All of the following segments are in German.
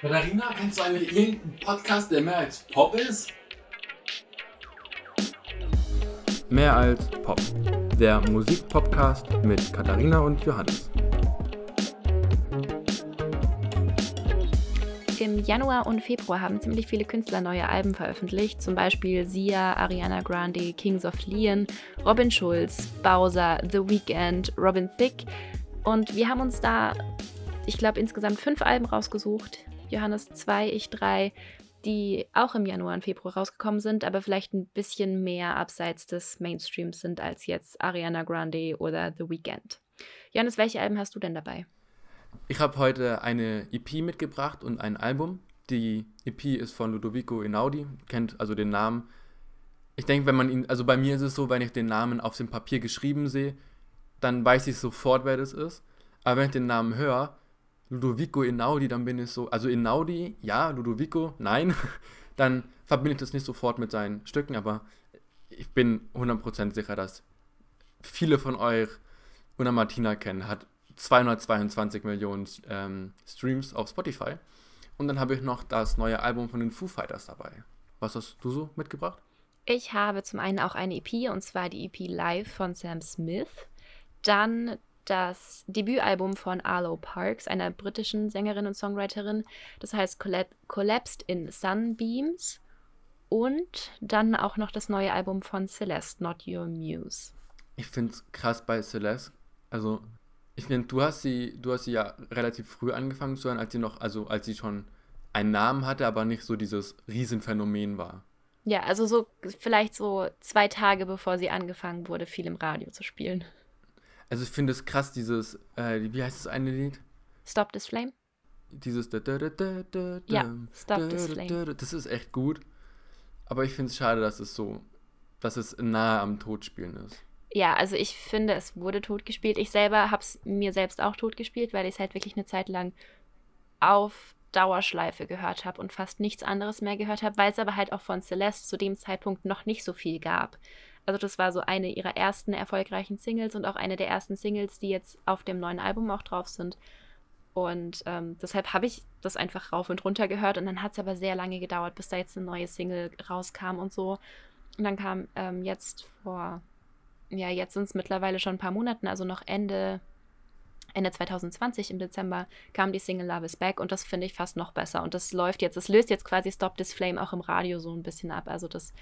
Katharina, kennst du eigentlich irgendeinen Podcast, der mehr als Pop ist? Mehr als Pop. Der Musikpodcast mit Katharina und Johannes. Im Januar und Februar haben ziemlich viele Künstler neue Alben veröffentlicht, zum Beispiel Sia, Ariana Grande, Kings of Leon, Robin Schulz, Bowser, The Weeknd, Robin Thicke. Und wir haben uns da, ich glaube, insgesamt fünf Alben rausgesucht. Johannes zwei, ich drei, die auch im Januar und Februar rausgekommen sind, aber vielleicht ein bisschen mehr abseits des Mainstreams sind als jetzt Ariana Grande oder The Weeknd. Johannes, welche Alben hast du denn dabei? Ich habe heute eine EP mitgebracht und ein Album. Die EP ist von Ludovico Einaudi, kennt also den Namen. Ich denke, wenn man ihn, also bei mir ist es so, wenn ich den Namen auf dem Papier geschrieben sehe, dann weiß ich sofort, wer das ist. Aber wenn ich den Namen höre, Ludovico Einaudi, dann bin ich so, also Einaudi, ja, Ludovico, nein, dann verbinde ich das nicht sofort mit seinen Stücken, aber ich bin 100% sicher, dass viele von euch Una Martina kennen, hat 222 Millionen ähm, Streams auf Spotify. Und dann habe ich noch das neue Album von den Foo Fighters dabei. Was hast du so mitgebracht? Ich habe zum einen auch eine EP, und zwar die EP Live von Sam Smith. Dann das Debütalbum von Arlo Parks, einer britischen Sängerin und Songwriterin. Das heißt Collapsed in Sunbeams. Und dann auch noch das neue Album von Celeste, Not Your Muse. Ich finde es krass bei Celeste. Also ich finde, du hast sie, du hast sie ja relativ früh angefangen zu hören, als sie noch, also als sie schon einen Namen hatte, aber nicht so dieses Riesenphänomen war. Ja, also so vielleicht so zwei Tage bevor sie angefangen wurde, viel im Radio zu spielen. Also ich finde es krass, dieses, äh, wie heißt das eine Lied? Stop This Flame? Dieses da, da, da, da, da, Ja, Stop This Flame. Das ist echt gut. Aber ich finde es schade, dass es so, dass es nahe am Todspielen ist. Ja, also ich finde, es wurde totgespielt. Ich selber habe es mir selbst auch totgespielt, weil ich es halt wirklich eine Zeit lang auf Dauerschleife gehört habe und fast nichts anderes mehr gehört habe, weil es aber halt auch von Celeste zu dem Zeitpunkt noch nicht so viel gab. Also das war so eine ihrer ersten erfolgreichen Singles und auch eine der ersten Singles, die jetzt auf dem neuen Album auch drauf sind. Und ähm, deshalb habe ich das einfach rauf und runter gehört und dann hat es aber sehr lange gedauert, bis da jetzt eine neue Single rauskam und so. Und dann kam ähm, jetzt vor ja, jetzt sind es mittlerweile schon ein paar Monaten, also noch Ende, Ende 2020 im Dezember kam die Single Love is Back und das finde ich fast noch besser. Und das läuft jetzt, das löst jetzt quasi Stop This Flame auch im Radio so ein bisschen ab. Also das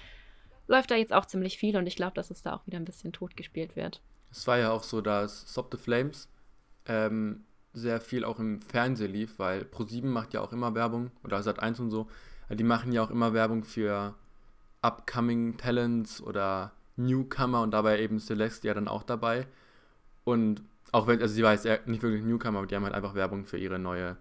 läuft da jetzt auch ziemlich viel und ich glaube, dass es da auch wieder ein bisschen tot gespielt wird. Es war ja auch so, dass Stop the Flames ähm, sehr viel auch im Fernsehen lief, weil Pro7 macht ja auch immer Werbung oder Sat1 und so. Die machen ja auch immer Werbung für upcoming Talents oder Newcomer und dabei eben Celeste ja dann auch dabei. Und auch wenn, also sie war jetzt nicht wirklich Newcomer, aber die haben halt einfach Werbung für ihre neue,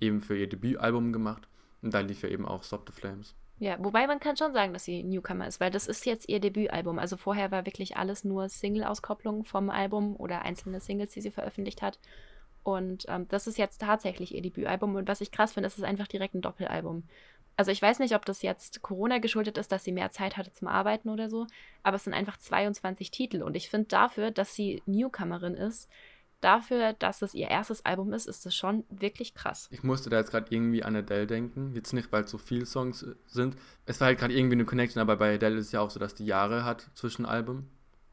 eben für ihr Debütalbum gemacht. Und da lief ja eben auch Stop the Flames. Ja, wobei man kann schon sagen, dass sie Newcomer ist, weil das ist jetzt ihr Debütalbum. Also vorher war wirklich alles nur Single-Auskopplung vom Album oder einzelne Singles, die sie veröffentlicht hat. Und ähm, das ist jetzt tatsächlich ihr Debütalbum. Und was ich krass finde, ist es einfach direkt ein Doppelalbum. Also ich weiß nicht, ob das jetzt Corona geschuldet ist, dass sie mehr Zeit hatte zum Arbeiten oder so, aber es sind einfach 22 Titel und ich finde dafür, dass sie Newcomerin ist, dafür, dass es ihr erstes Album ist, ist das schon wirklich krass. Ich musste da jetzt gerade irgendwie an Adele denken. Jetzt nicht, weil es so viele Songs äh, sind. Es war halt gerade irgendwie eine Connection, aber bei Adele ist es ja auch so, dass die Jahre hat zwischen Alben.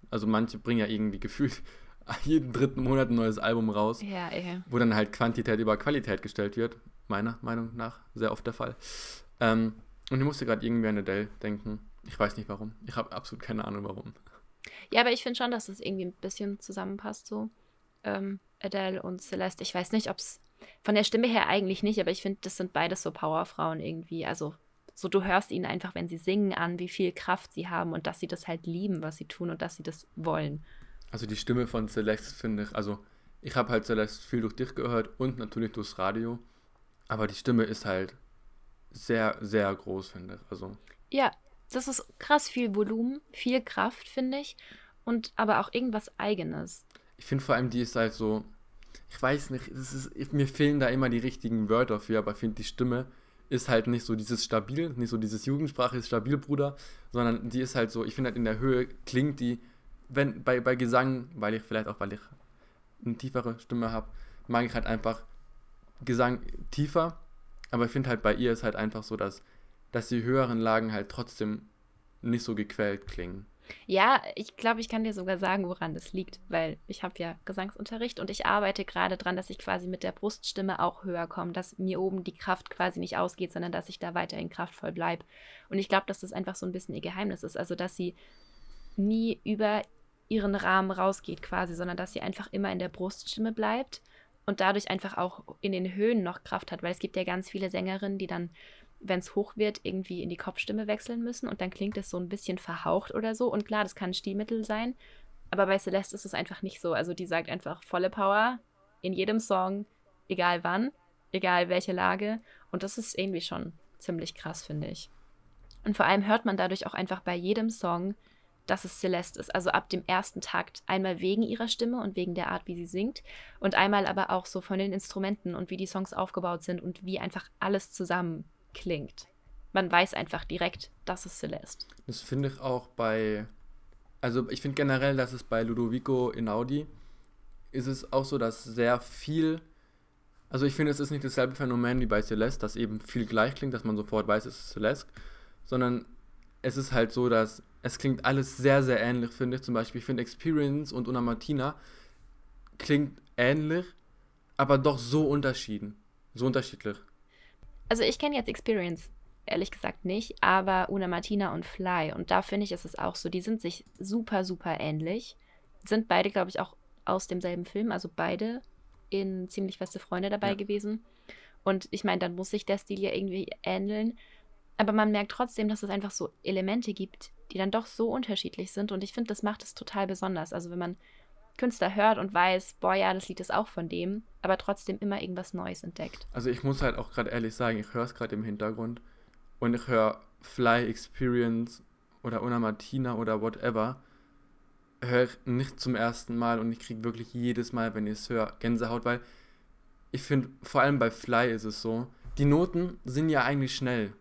Also manche bringen ja irgendwie gefühlt jeden dritten Monat ein neues Album raus. Ja, ey. Wo dann halt Quantität über Qualität gestellt wird. Meiner Meinung nach sehr oft der Fall. Ähm, und ich musste gerade irgendwie an Adele denken. Ich weiß nicht warum. Ich habe absolut keine Ahnung warum. Ja, aber ich finde schon, dass es das irgendwie ein bisschen zusammenpasst so. Ähm, Adele und Celeste. Ich weiß nicht, ob es von der Stimme her eigentlich nicht, aber ich finde, das sind beides so Powerfrauen irgendwie. Also so du hörst ihnen einfach, wenn sie singen, an, wie viel Kraft sie haben und dass sie das halt lieben, was sie tun und dass sie das wollen. Also die Stimme von Celeste finde ich, also ich habe halt Celeste viel durch dich gehört und natürlich durchs Radio, aber die Stimme ist halt sehr, sehr groß, finde ich. Also. Ja, das ist krass viel Volumen, viel Kraft, finde ich. Und aber auch irgendwas Eigenes. Ich finde vor allem, die ist halt so, ich weiß nicht, ist, mir fehlen da immer die richtigen Wörter für, aber ich finde, die Stimme ist halt nicht so dieses stabil, nicht so dieses Jugendsprache ist stabil, Bruder, sondern die ist halt so, ich finde halt in der Höhe klingt die, wenn bei, bei Gesang, weil ich vielleicht auch, weil ich eine tiefere Stimme habe, mag ich halt einfach Gesang tiefer Aber ich finde halt bei ihr ist halt einfach so, dass, dass die höheren Lagen halt trotzdem nicht so gequält klingen. Ja, ich glaube, ich kann dir sogar sagen, woran das liegt, weil ich habe ja Gesangsunterricht und ich arbeite gerade dran, dass ich quasi mit der Bruststimme auch höher komme, dass mir oben die Kraft quasi nicht ausgeht, sondern dass ich da weiterhin kraftvoll bleibe. Und ich glaube, dass das einfach so ein bisschen ihr Geheimnis ist, also dass sie nie über ihren Rahmen rausgeht quasi, sondern dass sie einfach immer in der Bruststimme bleibt und dadurch einfach auch in den Höhen noch Kraft hat, weil es gibt ja ganz viele Sängerinnen, die dann wenn es hoch wird, irgendwie in die Kopfstimme wechseln müssen und dann klingt es so ein bisschen verhaucht oder so. Und klar, das kann ein Stilmittel sein, aber bei Celeste ist es einfach nicht so. Also die sagt einfach volle Power in jedem Song, egal wann, egal welche Lage. Und das ist irgendwie schon ziemlich krass, finde ich. Und vor allem hört man dadurch auch einfach bei jedem Song, dass es Celeste ist. Also ab dem ersten Takt. Einmal wegen ihrer Stimme und wegen der Art, wie sie singt. Und einmal aber auch so von den Instrumenten und wie die Songs aufgebaut sind und wie einfach alles zusammen klingt. Man weiß einfach direkt, das ist Celeste. Das finde ich auch bei, also ich finde generell, dass es bei Ludovico Inaudi ist es auch so, dass sehr viel, also ich finde, es ist nicht dasselbe Phänomen wie bei Celeste, dass eben viel gleich klingt, dass man sofort weiß, es ist Celeste, sondern es ist halt so, dass es klingt alles sehr, sehr ähnlich, finde ich. Zum Beispiel, ich finde Experience und Una Martina klingt ähnlich, aber doch so unterschieden, so unterschiedlich. Also ich kenne jetzt Experience ehrlich gesagt nicht, aber Una Martina und Fly. Und da finde ich, ist es auch so, die sind sich super, super ähnlich. Sind beide, glaube ich, auch aus demselben Film, also beide in ziemlich feste Freunde dabei ja. gewesen. Und ich meine, dann muss sich der Stil ja irgendwie ähneln. Aber man merkt trotzdem, dass es einfach so Elemente gibt, die dann doch so unterschiedlich sind. Und ich finde, das macht es total besonders. Also wenn man Künstler hört und weiß, boah, ja, das Lied ist auch von dem, aber trotzdem immer irgendwas Neues entdeckt. Also ich muss halt auch gerade ehrlich sagen, ich höre es gerade im Hintergrund und ich höre Fly Experience oder Una Martina oder whatever, höre ich nicht zum ersten Mal und ich kriege wirklich jedes Mal, wenn ich es höre, Gänsehaut, weil ich finde, vor allem bei Fly ist es so, die Noten sind ja eigentlich schnell,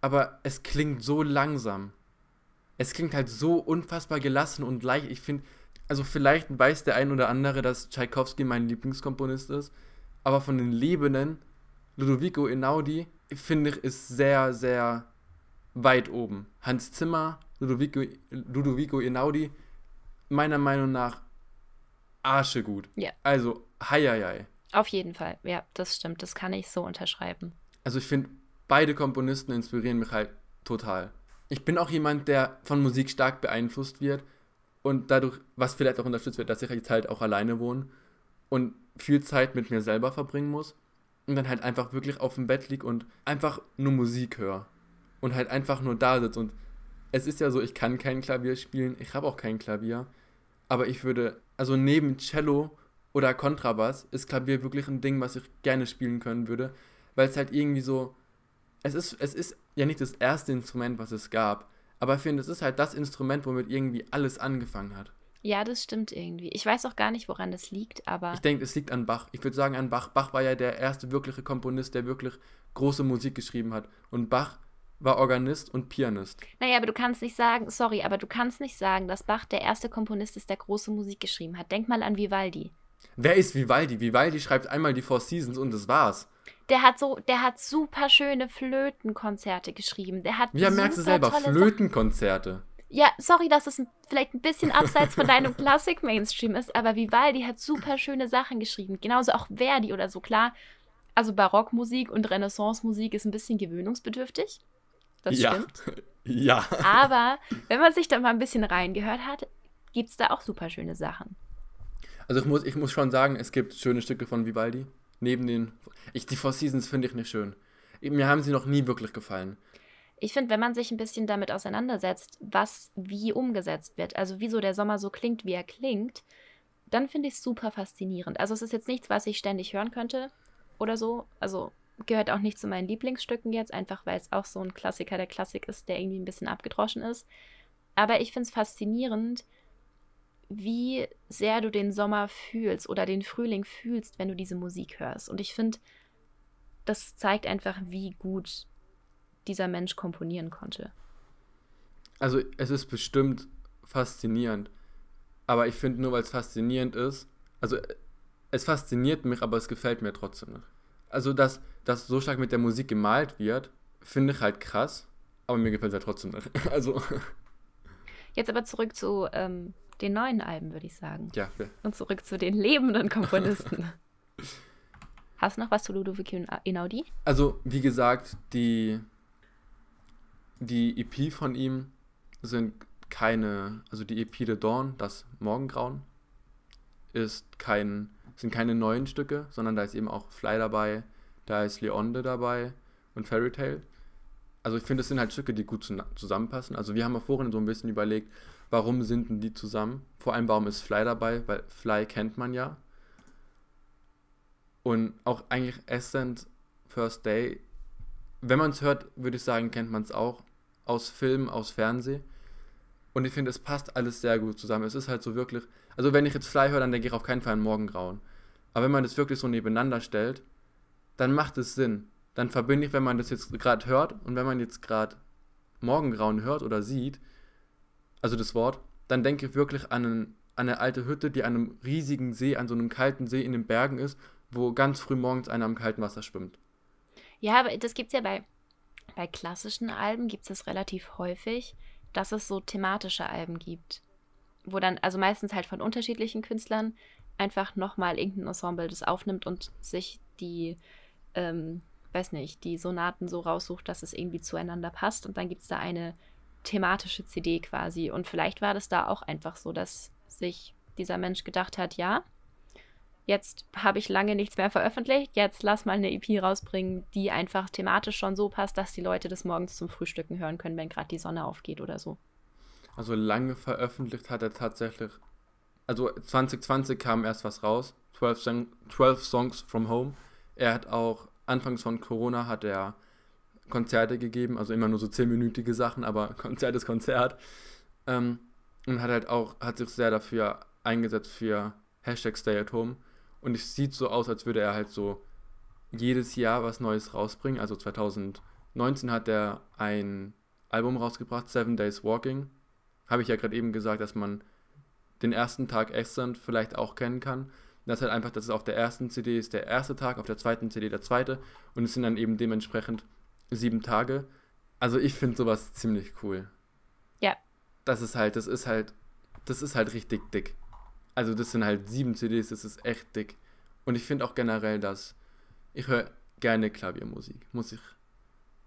aber es klingt so langsam. Es klingt halt so unfassbar gelassen und leicht. Ich finde, also vielleicht weiß der ein oder andere, dass Tchaikovsky mein Lieblingskomponist ist, aber von den Lebenden, Ludovico Einaudi, finde ich, ist sehr, sehr weit oben. Hans Zimmer, Ludovico, Ludovico Einaudi, meiner Meinung nach arschegut. Ja. Also, heieiei. Auf jeden Fall, ja, das stimmt, das kann ich so unterschreiben. Also ich finde, beide Komponisten inspirieren mich halt total. Ich bin auch jemand, der von Musik stark beeinflusst wird und dadurch, was vielleicht auch unterstützt wird, dass ich jetzt halt auch alleine wohne und viel Zeit mit mir selber verbringen muss und dann halt einfach wirklich auf dem Bett liege und einfach nur Musik höre und halt einfach nur da sitze und es ist ja so, ich kann kein Klavier spielen, ich habe auch kein Klavier, aber ich würde, also neben Cello oder Kontrabass ist Klavier wirklich ein Ding, was ich gerne spielen können würde, weil es halt irgendwie so, es ist, es ist ja nicht das erste Instrument, was es gab, aber ich finde, es ist halt das Instrument, womit irgendwie alles angefangen hat. Ja, das stimmt irgendwie. Ich weiß auch gar nicht, woran das liegt, aber. Ich denke, es liegt an Bach. Ich würde sagen an Bach. Bach war ja der erste wirkliche Komponist, der wirklich große Musik geschrieben hat. Und Bach war Organist und Pianist. Naja, aber du kannst nicht sagen, sorry, aber du kannst nicht sagen, dass Bach der erste Komponist ist, der große Musik geschrieben hat. Denk mal an Vivaldi. Wer ist Vivaldi? Vivaldi schreibt einmal die Four Seasons und das war's. Der hat so, der hat super schöne Flötenkonzerte geschrieben. Der hat Ja, merkst du selber, Flötenkonzerte. Ja, sorry, dass es vielleicht ein bisschen abseits von deinem Klassik-Mainstream ist, aber Vivaldi hat super schöne Sachen geschrieben. Genauso auch Verdi oder so, klar. Also Barockmusik und Renaissance-Musik ist ein bisschen gewöhnungsbedürftig. Das ja. stimmt. Ja. Aber wenn man sich da mal ein bisschen reingehört hat, gibt es da auch super schöne Sachen. Also ich muss, ich muss schon sagen, es gibt schöne Stücke von Vivaldi. Neben den. Ich, die Four Seasons finde ich nicht schön. Mir haben sie noch nie wirklich gefallen. Ich finde, wenn man sich ein bisschen damit auseinandersetzt, was wie umgesetzt wird, also wieso der Sommer so klingt, wie er klingt, dann finde ich es super faszinierend. Also es ist jetzt nichts, was ich ständig hören könnte oder so. Also gehört auch nicht zu meinen Lieblingsstücken jetzt, einfach weil es auch so ein Klassiker der Klassik ist, der irgendwie ein bisschen abgedroschen ist. Aber ich finde es faszinierend, wie sehr du den Sommer fühlst oder den Frühling fühlst, wenn du diese Musik hörst. Und ich finde, das zeigt einfach, wie gut dieser Mensch komponieren konnte. Also es ist bestimmt faszinierend. Aber ich finde nur, weil es faszinierend ist, also es fasziniert mich, aber es gefällt mir trotzdem nicht. Also, dass, dass so stark mit der Musik gemalt wird, finde ich halt krass, aber mir gefällt es halt trotzdem nicht. Also, Jetzt aber zurück zu ähm, den neuen Alben, würde ich sagen. ja, ja. Und zurück zu den lebenden Komponisten. Hast du noch was zu Ludovico Einaudi? Also, wie gesagt, die, die EP von ihm sind keine, also die EP The Dawn, das Morgengrauen, ist kein, sind keine neuen Stücke, sondern da ist eben auch Fly dabei, da ist Leonde dabei und Fairy Tale. Also ich finde, es sind halt Stücke, die gut zu, zusammenpassen. Also wir haben ja vorhin so ein bisschen überlegt, warum sind denn die zusammen? Vor allem, warum ist Fly dabei? Weil Fly kennt man ja. Und auch eigentlich Ascent First Day, wenn man es hört, würde ich sagen, kennt man es auch aus Film, aus Fernsehen. Und ich finde, es passt alles sehr gut zusammen. Es ist halt so wirklich, also wenn ich jetzt Fly höre, dann denke ich auf keinen Fall an Morgengrauen. Aber wenn man das wirklich so nebeneinander stellt, dann macht es Sinn. Dann verbinde ich, wenn man das jetzt gerade hört und wenn man jetzt gerade Morgengrauen hört oder sieht, also das Wort, dann denke ich wirklich an, einen, an eine alte Hütte, die an einem riesigen See, an so einem kalten See in den Bergen ist, wo ganz früh morgens einer am kalten Wasser schwimmt. Ja, aber das gibt es ja bei, bei klassischen Alben, gibt es relativ häufig, dass es so thematische Alben gibt. Wo dann, also meistens halt von unterschiedlichen Künstlern, einfach nochmal irgendein Ensemble das aufnimmt und sich die, ähm, weiß nicht, die Sonaten so raussucht, dass es irgendwie zueinander passt. Und dann gibt es da eine thematische CD quasi. Und vielleicht war das da auch einfach so, dass sich dieser Mensch gedacht hat, ja, jetzt habe ich lange nichts mehr veröffentlicht, jetzt lass mal eine EP rausbringen, die einfach thematisch schon so passt, dass die Leute das morgens zum Frühstücken hören können, wenn gerade die Sonne aufgeht oder so. Also lange veröffentlicht hat er tatsächlich, also 2020 kam erst was raus, 12, Song, 12 Songs from Home. Er hat auch, anfangs von Corona hat er Konzerte gegeben, also immer nur so 10-minütige Sachen, aber Konzert ist Konzert. Ähm, und hat halt auch, hat sich sehr dafür eingesetzt für Hashtag Stay at Home. Und es sieht so aus, als würde er halt so jedes Jahr was Neues rausbringen. Also 2019 hat er ein Album rausgebracht, Seven Days Walking. Habe ich ja gerade eben gesagt, dass man den ersten Tag Accent vielleicht auch kennen kann. Das ist halt einfach, dass es auf der ersten CD ist der erste Tag, auf der zweiten CD der zweite und es sind dann eben dementsprechend sieben Tage. Also ich finde sowas ziemlich cool. Ja. Das ist halt, das ist halt, das ist halt richtig dick. Also das sind halt sieben CDs, das ist echt dick. Und ich finde auch generell, dass ich höre gerne Klaviermusik, muss ich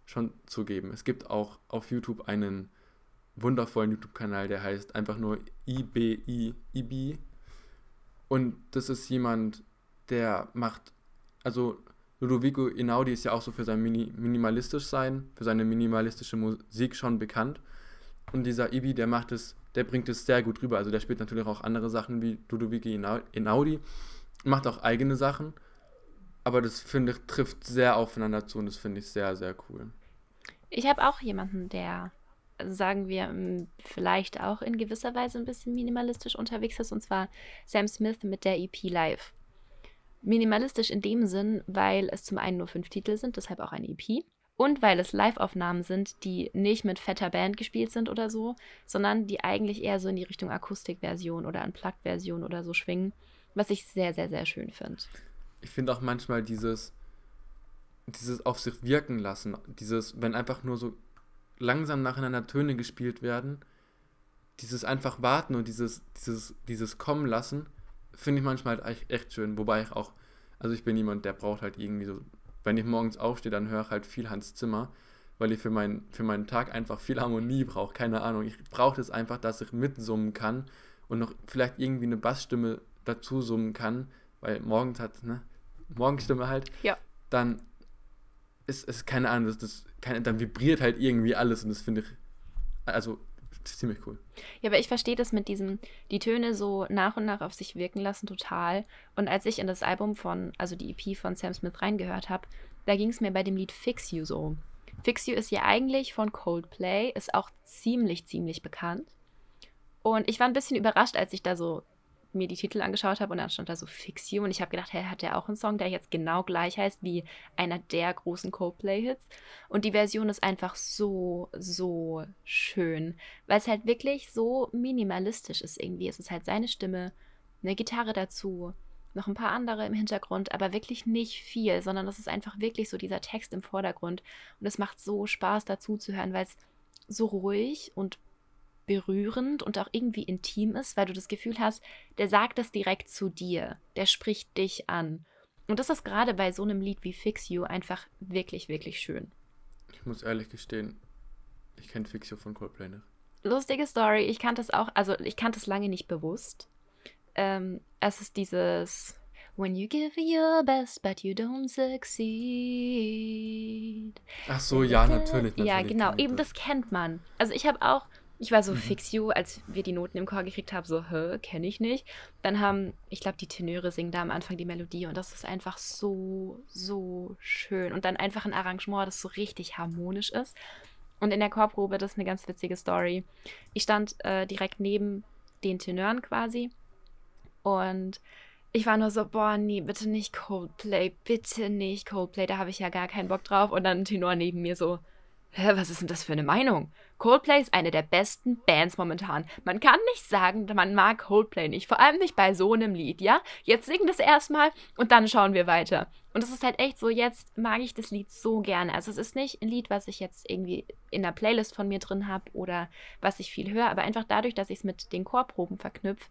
schon zugeben. Es gibt auch auf YouTube einen wundervollen YouTube-Kanal, der heißt einfach nur IBI, IBI. Und das ist jemand, der macht, also Ludovico Inaudi ist ja auch so für sein Mini minimalistisch sein, für seine minimalistische Musik schon bekannt. Und dieser Ibi, der macht es, der bringt es sehr gut rüber. Also der spielt natürlich auch andere Sachen wie Ludovico Inaudi, macht auch eigene Sachen. Aber das finde ich, trifft sehr aufeinander zu und das finde ich sehr, sehr cool. Ich habe auch jemanden, der, sagen wir, vielleicht auch in gewisser Weise ein bisschen minimalistisch unterwegs ist, und zwar Sam Smith mit der EP Live. Minimalistisch in dem Sinn, weil es zum einen nur fünf Titel sind, deshalb auch eine EP. Und weil es Live-Aufnahmen sind, die nicht mit fetter Band gespielt sind oder so, sondern die eigentlich eher so in die Richtung Akustikversion oder Unplugged-Version oder so schwingen, was ich sehr, sehr, sehr schön finde. Ich finde auch manchmal dieses, dieses auf sich wirken lassen, dieses, wenn einfach nur so langsam nacheinander Töne gespielt werden, dieses einfach warten und dieses, dieses, dieses kommen lassen, finde ich manchmal halt echt, echt schön. Wobei ich auch, also ich bin jemand, der braucht halt irgendwie so wenn ich morgens aufstehe, dann höre ich halt viel Hans Zimmer, weil ich für, mein, für meinen Tag einfach viel Harmonie brauche. Keine Ahnung. Ich brauche das einfach, dass ich mitsummen kann und noch vielleicht irgendwie eine Bassstimme dazu summen kann, weil morgens hat, ne? Morgenstimme halt. Ja. Dann ist es keine Ahnung, das, das, keine, dann vibriert halt irgendwie alles und das finde ich, also ziemlich cool. Ja, aber ich verstehe das mit diesem, die Töne so nach und nach auf sich wirken lassen, total. Und als ich in das Album von, also die EP von Sam Smith reingehört habe, da ging es mir bei dem Lied Fix You so. Fix You ist ja eigentlich von Coldplay, ist auch ziemlich, ziemlich bekannt. Und ich war ein bisschen überrascht, als ich da so mir die Titel angeschaut habe und dann stand da so Fix You und ich habe gedacht, hey, hat der auch einen Song, der jetzt genau gleich heißt wie einer der großen Coldplay-Hits. Und die Version ist einfach so, so schön, weil es halt wirklich so minimalistisch ist irgendwie. Es ist halt seine Stimme, eine Gitarre dazu noch ein paar andere im Hintergrund, aber wirklich nicht viel, sondern das ist einfach wirklich so dieser Text im Vordergrund. Und es macht so Spaß dazu zu hören, weil es so ruhig und berührend und auch irgendwie intim ist, weil du das Gefühl hast, der sagt es direkt zu dir, der spricht dich an. Und das ist gerade bei so einem Lied wie Fix You einfach wirklich, wirklich schön. Ich muss ehrlich gestehen, ich kenne Fix You von Coldplay nicht. Lustige Story, ich kannte es auch, also ich kannte es lange nicht bewusst. Ähm, es ist dieses When you give your best, but you don't succeed. Ach so, ja, natürlich. Ja, natürlich genau, kenn ich eben das kennt man. Also ich habe auch, ich war so Fix You, als wir die Noten im Chor gekriegt haben, so, hä, kenne ich nicht. Dann haben, ich glaube, die Tenöre singen da am Anfang die Melodie und das ist einfach so, so schön. Und dann einfach ein Arrangement, das so richtig harmonisch ist. Und in der Chorprobe, das ist eine ganz witzige Story. Ich stand äh, direkt neben den Tenören quasi und ich war nur so, boah, nee, bitte nicht Coldplay, bitte nicht Coldplay, da habe ich ja gar keinen Bock drauf. Und dann ein Tenor neben mir so, hä, was ist denn das für eine Meinung? Coldplay ist eine der besten Bands momentan. Man kann nicht sagen, man mag Coldplay nicht, vor allem nicht bei so einem Lied, ja? Jetzt sing das erstmal und dann schauen wir weiter. Und es ist halt echt so, jetzt mag ich das Lied so gerne. Also es ist nicht ein Lied, was ich jetzt irgendwie in der Playlist von mir drin habe oder was ich viel höre, aber einfach dadurch, dass ich es mit den Chorproben verknüpfe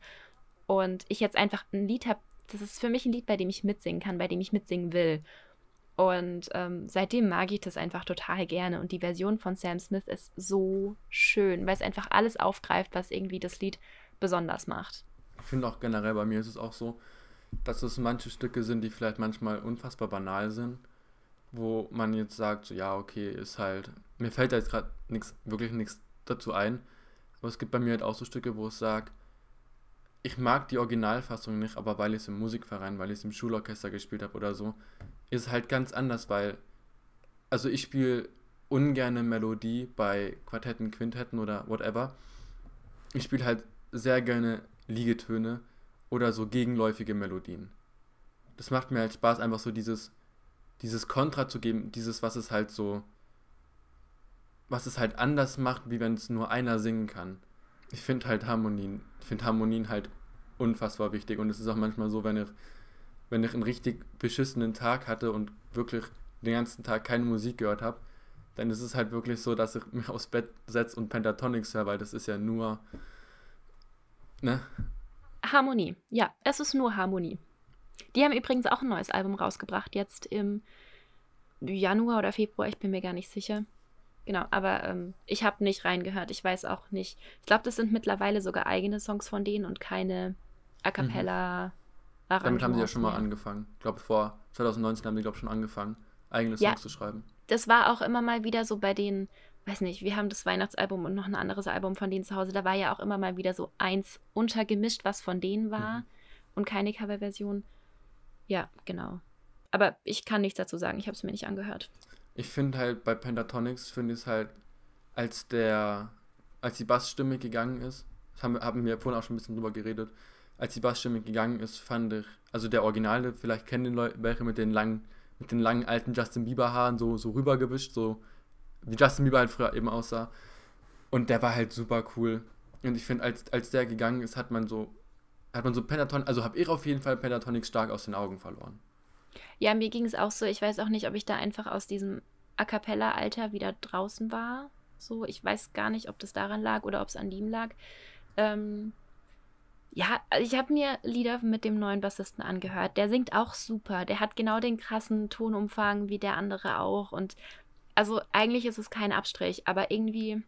und ich jetzt einfach ein Lied habe, das ist für mich ein Lied, bei dem ich mitsingen kann, bei dem ich mitsingen will. Und ähm, seitdem mag ich das einfach total gerne. Und die Version von Sam Smith ist so schön, weil es einfach alles aufgreift, was irgendwie das Lied besonders macht. Ich finde auch generell, bei mir ist es auch so, dass es manche Stücke sind, die vielleicht manchmal unfassbar banal sind, wo man jetzt sagt, so ja, okay, ist halt, mir fällt da jetzt gerade nichts, wirklich nichts dazu ein, aber es gibt bei mir halt auch so Stücke, wo ich sage, ich mag die Originalfassung nicht, aber weil ich es im Musikverein, weil ich es im Schulorchester gespielt habe oder so, ist halt ganz anders, weil, also ich spiele ungerne Melodie bei Quartetten, Quintetten oder whatever. Ich spiele halt sehr gerne Liegetöne oder so gegenläufige Melodien. Das macht mir halt Spaß, einfach so dieses, dieses Kontra zu geben, dieses, was es halt so, was es halt anders macht, wie wenn es nur einer singen kann. Ich finde halt Harmonien, ich finde Harmonien halt unfassbar wichtig und es ist auch manchmal so, wenn ich, wenn ich einen richtig beschissenen Tag hatte und wirklich den ganzen Tag keine Musik gehört habe, dann ist es halt wirklich so, dass ich mich aufs Bett setze und Pentatonics höre, weil das ist ja nur, ne? Harmonie. Ja, es ist nur Harmonie. Die haben übrigens auch ein neues Album rausgebracht, jetzt im Januar oder Februar, ich bin mir gar nicht sicher. Genau, aber ähm, ich habe nicht reingehört, ich weiß auch nicht. Ich glaube, das sind mittlerweile sogar eigene Songs von denen und keine A cappella Damit haben sie ja schon mal angefangen. Ich glaube, vor 2019 haben sie, glaube ich, schon angefangen, eigene Songs Ja. zu schreiben. Das war auch immer mal wieder so bei den, weiß nicht, wir haben das Weihnachtsalbum und noch ein anderes Album von denen zu Hause. Da war ja auch immer mal wieder so eins untergemischt, was von denen war Mhm. und keine Coverversion. Ja, genau. Aber ich kann nichts dazu sagen, ich habe es mir nicht angehört. Ich finde halt bei Pentatonics, finde ich es halt, als der, als die Bassstimme gegangen ist, haben, wir- haben wir vorhin auch schon ein bisschen drüber geredet, als die Bassstimme gegangen ist, fand ich, also der Originale, vielleicht kennen die Leute welche mit den langen, mit den langen alten Justin Bieber Haaren so, so rübergewischt, so wie Justin Bieber halt früher eben aussah. Und der war halt super cool. Und ich finde, als, als der gegangen ist, hat man so, hat man so Pentaton, also habe ich auf jeden Fall Pentatonics stark aus den Augen verloren. Ja, mir ging es auch so. Ich weiß auch nicht, ob ich da einfach aus diesem A cappella-Alter wieder draußen war. So, ich weiß gar nicht, ob das daran lag oder ob es an ihm lag. Ähm, ja, ich habe mir Lieder mit dem neuen Bassisten angehört. Der singt auch super. Der hat genau den krassen Tonumfang wie der andere auch. Und also eigentlich ist es kein Abstrich, aber irgendwie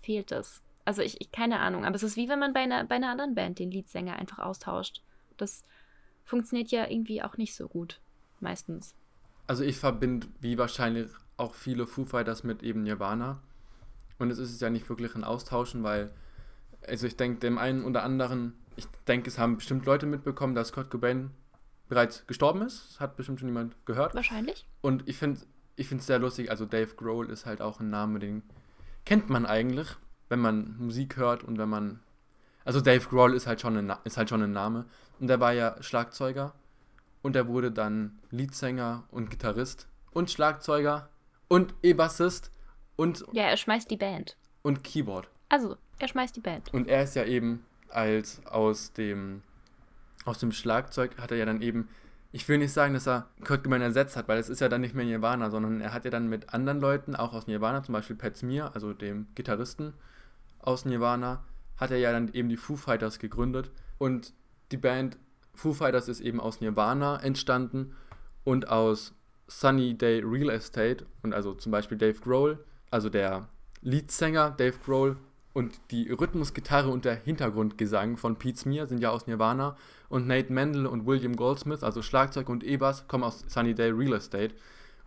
fehlt es. Also ich, ich keine Ahnung. Aber es ist wie wenn man bei einer, bei einer anderen Band den Leadsänger einfach austauscht. Das funktioniert ja irgendwie auch nicht so gut. Meistens. Also ich verbinde, wie wahrscheinlich auch viele Foo Fighters mit eben Nirvana. Und es ist ja nicht wirklich ein Austauschen, weil, also ich denke, dem einen oder anderen, ich denke, es haben bestimmt Leute mitbekommen, dass Kurt Cobain bereits gestorben ist. Das hat bestimmt schon jemand gehört. Wahrscheinlich. Und ich finde ich es sehr lustig, also Dave Grohl ist halt auch ein Name, den kennt man eigentlich, wenn man Musik hört und wenn man. Also Dave Grohl ist halt schon ein, ist halt schon ein Name. Und der war ja Schlagzeuger und er wurde dann Leadsänger und Gitarrist und Schlagzeuger und E-Bassist und, Ja, er schmeißt die Band. und Keyboard. Also, er schmeißt die Band. Und er ist ja eben als aus dem aus dem Schlagzeug hat er ja dann eben, ich will nicht sagen, dass er Kurt Cobain ersetzt hat, weil es ist ja dann nicht mehr Nirvana, sondern er hat ja dann mit anderen Leuten, auch aus Nirvana, zum Beispiel Pat Smear, also dem Gitarristen aus Nirvana, hat er ja dann eben die Foo Fighters gegründet und die Band Foo Fighters ist eben aus Nirvana entstanden und aus Sunny Day Real Estate und also zum Beispiel Dave Grohl, also der Leadsänger Dave Grohl und die Rhythmusgitarre und der Hintergrundgesang von Pete Smear sind ja aus Nirvana und Nate Mendel und William Goldsmith, also Schlagzeug und E-Bass, kommen aus Sunny Day Real Estate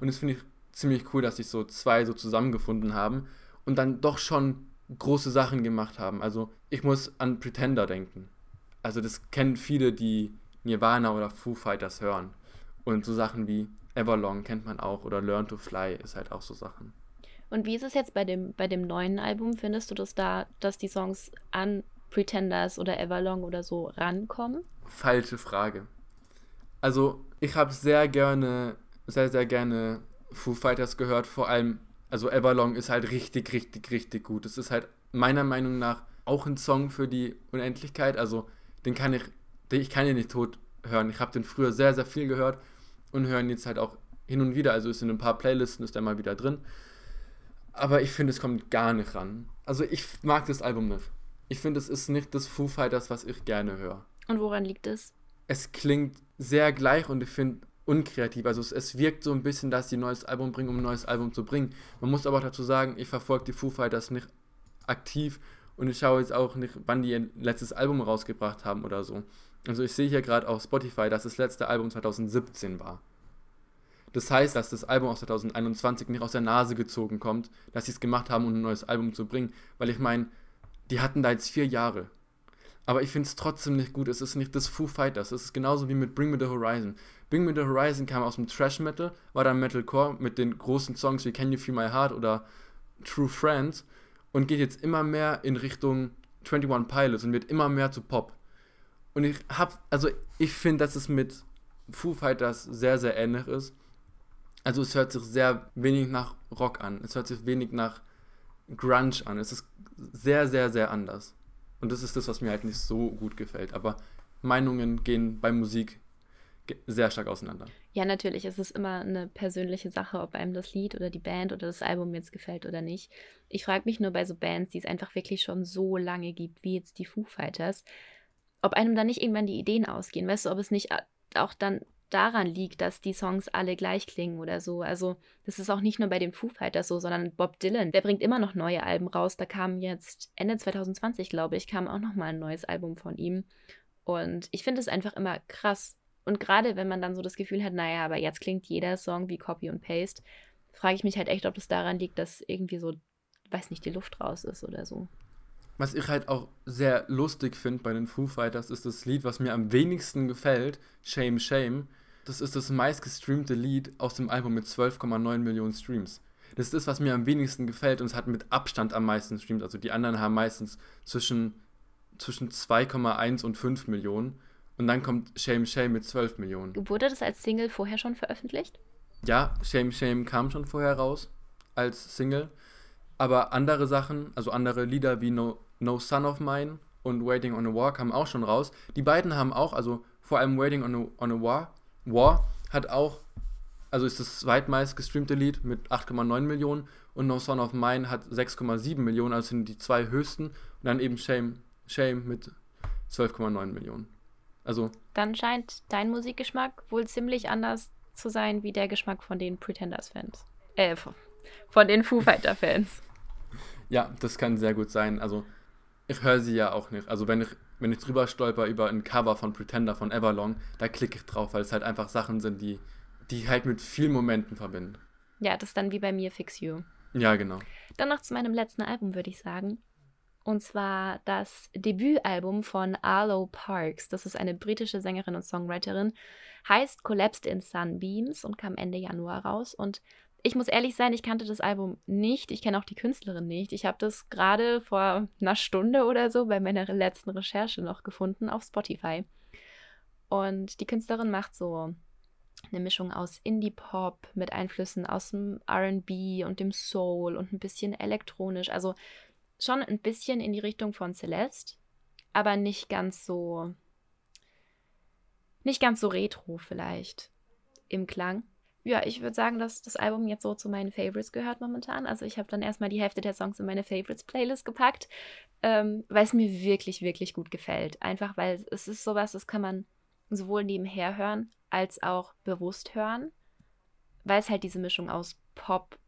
und das finde ich ziemlich cool, dass sich so zwei so zusammengefunden haben und dann doch schon große Sachen gemacht haben. Also ich muss an Pretender denken. Also das kennen viele, die Nirvana oder Foo Fighters hören. Und so Sachen wie Everlong kennt man auch oder Learn to Fly ist halt auch so Sachen. Und wie ist es jetzt bei dem, bei dem neuen Album? Findest du das da, dass die Songs an Pretenders oder Everlong oder so rankommen? Falsche Frage. Also, ich habe sehr gerne, sehr, sehr gerne Foo Fighters gehört. Vor allem, also Everlong ist halt richtig, richtig, richtig gut. Es ist halt meiner Meinung nach auch ein Song für die Unendlichkeit. Also, den kann ich, ich kann ihn nicht tot hören. Ich habe den früher sehr, sehr viel gehört und höre ihn jetzt halt auch hin und wieder. Also ist in ein paar Playlisten, ist er mal wieder drin. Aber ich finde, es kommt gar nicht ran. Also ich mag das Album nicht. Ich finde, es ist nicht das Foo Fighters, was ich gerne höre. Und woran liegt es? Es klingt sehr gleich und ich finde unkreativ. Also es, es, wirkt so ein bisschen, dass sie ein neues Album bringen, um ein neues Album zu bringen. Man muss aber auch dazu sagen, ich verfolge die Foo Fighters nicht aktiv und ich schaue jetzt auch nicht, wann die ihr letztes Album rausgebracht haben oder so. Also ich sehe hier gerade auf Spotify, dass das letzte Album 2017 war. Das heißt, dass das Album aus 2021 nicht aus der Nase gezogen kommt, dass sie es gemacht haben, um ein neues Album zu bringen. Weil ich meine, die hatten da jetzt vier Jahre. Aber ich finde es trotzdem nicht gut. Es ist nicht das Foo Fighters. Es ist genauso wie mit Bring Me the Horizon. Bring Me the Horizon kam aus dem Trash Metal, war dann Metalcore mit den großen Songs wie Can You Feel My Heart oder True Friends und geht jetzt immer mehr in Richtung 21 Pilots und wird immer mehr zu Pop. Und ich habe, also ich finde, dass es mit Foo Fighters sehr, sehr ähnlich ist. Also es hört sich sehr wenig nach Rock an. Es hört sich wenig nach Grunge an. Es ist sehr, sehr, sehr anders. Und das ist das, was mir halt nicht so gut gefällt. Aber Meinungen gehen bei Musik sehr stark auseinander. Ja, natürlich. Es ist immer eine persönliche Sache, ob einem das Lied oder die Band oder das Album jetzt gefällt oder nicht. Ich frage mich nur bei so Bands, die es einfach wirklich schon so lange gibt, wie jetzt die Foo Fighters, ob einem da nicht irgendwann die Ideen ausgehen. Weißt du, ob es nicht auch dann daran liegt, dass die Songs alle gleich klingen oder so. Also das ist auch nicht nur bei den Foo Fighters so, sondern Bob Dylan, der bringt immer noch neue Alben raus. Da kam jetzt Ende 2020, glaube ich, kam auch noch mal ein neues Album von ihm. Und ich finde es einfach immer krass. Und gerade wenn man dann so das Gefühl hat, naja, aber jetzt klingt jeder Song wie Copy und Paste, frage ich mich halt echt, ob das daran liegt, dass irgendwie so, weiß nicht, die Luft raus ist oder so. Was ich halt auch sehr lustig finde bei den Foo Fighters, ist das Lied, was mir am wenigsten gefällt, Shame, Shame. Das ist das meistgestreamte Lied aus dem Album mit 12,9 Millionen Streams. Das ist das, was mir am wenigsten gefällt und es hat mit Abstand am meisten Streams. Also die anderen haben meistens zwischen, zwischen 2,1 und 5 Millionen. Und dann kommt Shame Shame mit 12 Millionen. Wurde das als Single vorher schon veröffentlicht? Ja, Shame Shame kam schon vorher raus als Single. Aber andere Sachen, also andere Lieder wie No, no Son of Mine und Waiting on a War kamen auch schon raus. Die beiden haben auch, also vor allem Waiting on a, on a War, War hat auch, also ist das zweitmeist gestreamte Lied mit 8,9 Millionen und No Son of Mine hat 6,7 Millionen, also sind die zwei höchsten. Und dann eben Shame, Shame mit 12,9 Millionen. Also. Dann scheint dein Musikgeschmack wohl ziemlich anders zu sein wie der Geschmack von den Pretenders-Fans. Äh, von den Foo Fighter-Fans. Ja, das kann sehr gut sein. Also, ich höre sie ja auch nicht. Also, wenn ich wenn ich drüber stolper über ein Cover von Pretender von Everlong, da klicke ich drauf, weil es halt einfach Sachen sind, die, die halt mit vielen Momenten verbinden. Ja, das ist dann wie bei mir Fix You. Ja, genau. Dann noch zu meinem letzten Album, würde ich sagen. Und zwar das Debütalbum von Arlo Parks. Das ist eine britische Sängerin und Songwriterin. Heißt Collapsed in Sunbeams und kam Ende Januar raus. Und ich muss ehrlich sein, ich kannte das Album nicht. Ich kenne auch die Künstlerin nicht. Ich habe das gerade vor einer Stunde oder so bei meiner letzten Recherche noch gefunden auf Spotify. Und die Künstlerin macht so eine Mischung aus Indie-Pop mit Einflüssen aus dem RB und dem Soul und ein bisschen elektronisch. Also schon ein bisschen in die Richtung von Celeste, aber nicht ganz so nicht ganz so retro vielleicht im Klang. Ja, ich würde sagen, dass das Album jetzt so zu meinen Favorites gehört momentan. Also ich habe dann erstmal die Hälfte der Songs in meine Favorites-Playlist gepackt, ähm, weil es mir wirklich, wirklich gut gefällt. Einfach weil es ist sowas, das kann man sowohl nebenher hören als auch bewusst hören, weil es halt diese Mischung aus Pop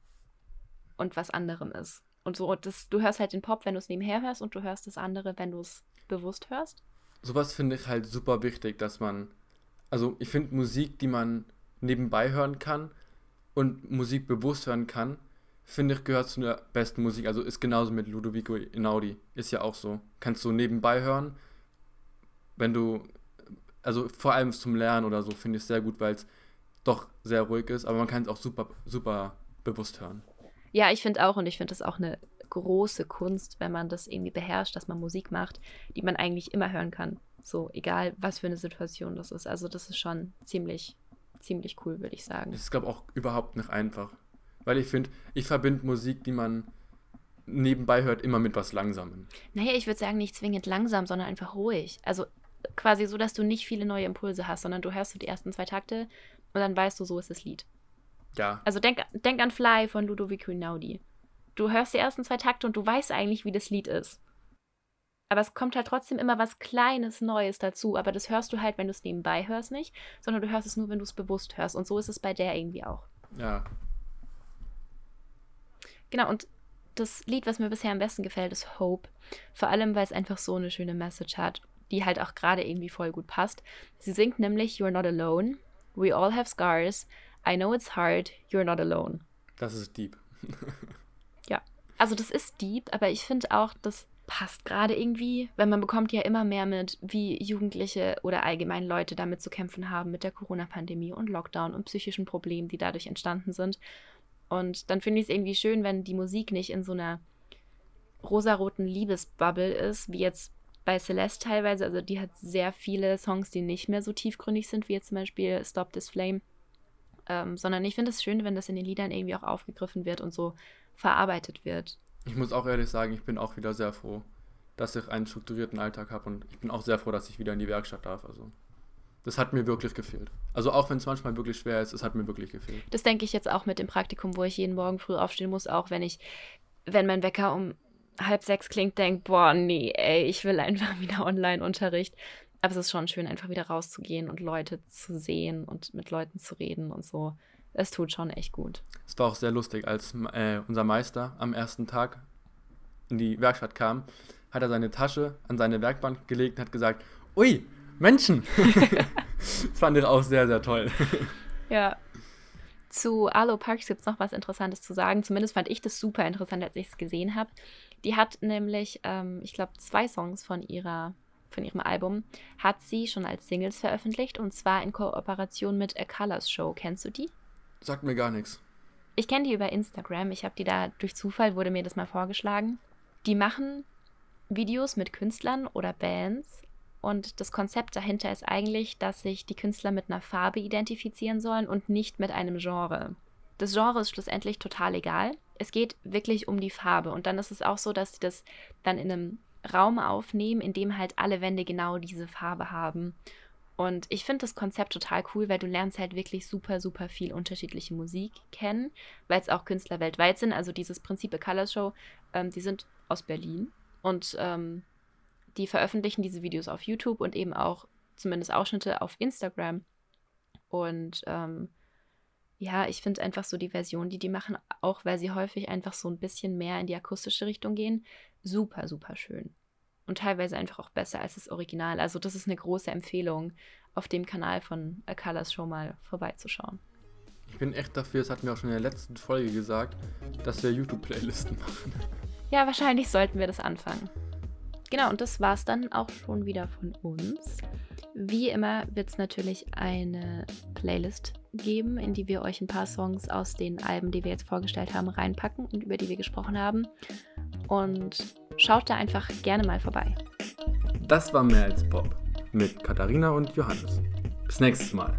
und was anderem ist. Und so, das, du hörst halt den Pop, wenn du es nebenher hörst, und du hörst das andere, wenn du es bewusst hörst. Sowas finde ich halt super wichtig, dass man, also ich finde Musik, die man nebenbei hören kann und Musik bewusst hören kann, finde ich, gehört zu der besten Musik. Also ist genauso mit Ludovico Inaudi. Ist ja auch so. Kannst du nebenbei hören, wenn du, also vor allem zum Lernen oder so, finde ich sehr gut, weil es doch sehr ruhig ist, aber man kann es auch super, super bewusst hören. Ja, ich finde auch und ich finde es auch eine große Kunst, wenn man das irgendwie beherrscht, dass man Musik macht, die man eigentlich immer hören kann. So, egal was für eine Situation das ist. Also das ist schon ziemlich, ziemlich cool, würde ich sagen. Das ist, glaube ich, auch überhaupt nicht einfach. Weil ich finde, ich verbinde Musik, die man nebenbei hört, immer mit was Langsamem. Naja, ich würde sagen, nicht zwingend langsam, sondern einfach ruhig. Also quasi so, dass du nicht viele neue Impulse hast, sondern du hörst so die ersten zwei Takte und dann weißt du, so ist das Lied. Ja. Also denk, denk an Fly von Ludovico Einaudi. Du hörst die ersten zwei Takte und du weißt eigentlich, wie das Lied ist. Aber es kommt halt trotzdem immer was Kleines Neues dazu. Aber das hörst du halt, wenn du es nebenbei hörst, nicht, sondern du hörst es nur, wenn du es bewusst hörst. Und so ist es bei der irgendwie auch. Ja. Genau, und das Lied, was mir bisher am besten gefällt, ist Hope. Vor allem, weil es einfach so eine schöne Message hat, die halt auch gerade irgendwie voll gut passt. Sie singt nämlich You're not alone. We all have scars. I know it's hard. You're not alone. Das ist deep. ja, also das ist deep, aber ich finde auch, das passt gerade irgendwie, weil man bekommt ja immer mehr mit, wie Jugendliche oder allgemein Leute damit zu kämpfen haben mit der Corona-Pandemie und Lockdown und psychischen Problemen, die dadurch entstanden sind. Und dann finde ich es irgendwie schön, wenn die Musik nicht in so einer rosaroten Liebesbubble ist, wie jetzt bei Celeste teilweise. Also die hat sehr viele Songs, die nicht mehr so tiefgründig sind, wie jetzt zum Beispiel Stop This Flame. Ähm, sondern ich finde es schön, wenn das in den Liedern irgendwie auch aufgegriffen wird und so verarbeitet wird. Ich muss auch ehrlich sagen, ich bin auch wieder sehr froh, dass ich einen strukturierten Alltag habe und ich bin auch sehr froh, dass ich wieder in die Werkstatt darf. Also das hat mir wirklich gefehlt. Also auch wenn es manchmal wirklich schwer ist, es hat mir wirklich gefehlt. Das denke ich jetzt auch mit dem Praktikum, wo ich jeden Morgen früh aufstehen muss, auch wenn ich, wenn mein Wecker um halb sechs klingt, denke, boah, nee, ey, ich will einfach wieder Online-Unterricht. Aber es ist schon schön, einfach wieder rauszugehen und Leute zu sehen und mit Leuten zu reden und so. Es tut schon echt gut. Es war auch sehr lustig, als äh, unser Meister am ersten Tag in die Werkstatt kam, hat er seine Tasche an seine Werkbank gelegt und hat gesagt, ui, Menschen. das fand ich auch sehr, sehr toll. Ja. Zu Arlo Parks gibt es noch was Interessantes zu sagen. Zumindest fand ich das super interessant, als ich es gesehen habe. Die hat nämlich, ähm, ich glaube, zwei Songs von ihrer von ihrem Album, hat sie schon als Singles veröffentlicht und zwar in Kooperation mit A Colors Show. Kennst du die? Sagt mir gar nichts. Ich kenne die über Instagram. Ich habe die da durch Zufall, wurde mir das mal vorgeschlagen. Die machen Videos mit Künstlern oder Bands und das Konzept dahinter ist eigentlich, dass sich die Künstler mit einer Farbe identifizieren sollen und nicht mit einem Genre. Das Genre ist schlussendlich total egal. Es geht wirklich um die Farbe. Und dann ist es auch so, dass sie das dann in einem Raum aufnehmen, in dem halt alle Wände genau diese Farbe haben. Und ich finde das Konzept total cool, weil du lernst halt wirklich super, super viel unterschiedliche Musik kennen, weil es auch Künstler weltweit sind. Also dieses Prinzip Colors Show, ähm, die sind aus Berlin und ähm, die veröffentlichen diese Videos auf YouTube und eben auch zumindest Ausschnitte auf Instagram. Und ähm, ja, ich finde einfach so die Version, die die machen, auch weil sie häufig einfach so ein bisschen mehr in die akustische Richtung gehen, super, super schön. Und teilweise einfach auch besser als das Original. Also das ist eine große Empfehlung, auf dem Kanal von A Colors Show mal vorbeizuschauen. Ich bin echt dafür, es hat mir auch schon in der letzten Folge gesagt, dass wir YouTube-Playlisten machen. Ja, wahrscheinlich sollten wir das anfangen. Genau, und das war es dann auch schon wieder von uns. Wie immer wird es natürlich eine Playlist geben, in die wir euch ein paar Songs aus den Alben, die wir jetzt vorgestellt haben, reinpacken und über die wir gesprochen haben. Und schaut da einfach gerne mal vorbei. Das war mehr als Pop mit Katharina und Johannes. Bis nächstes Mal.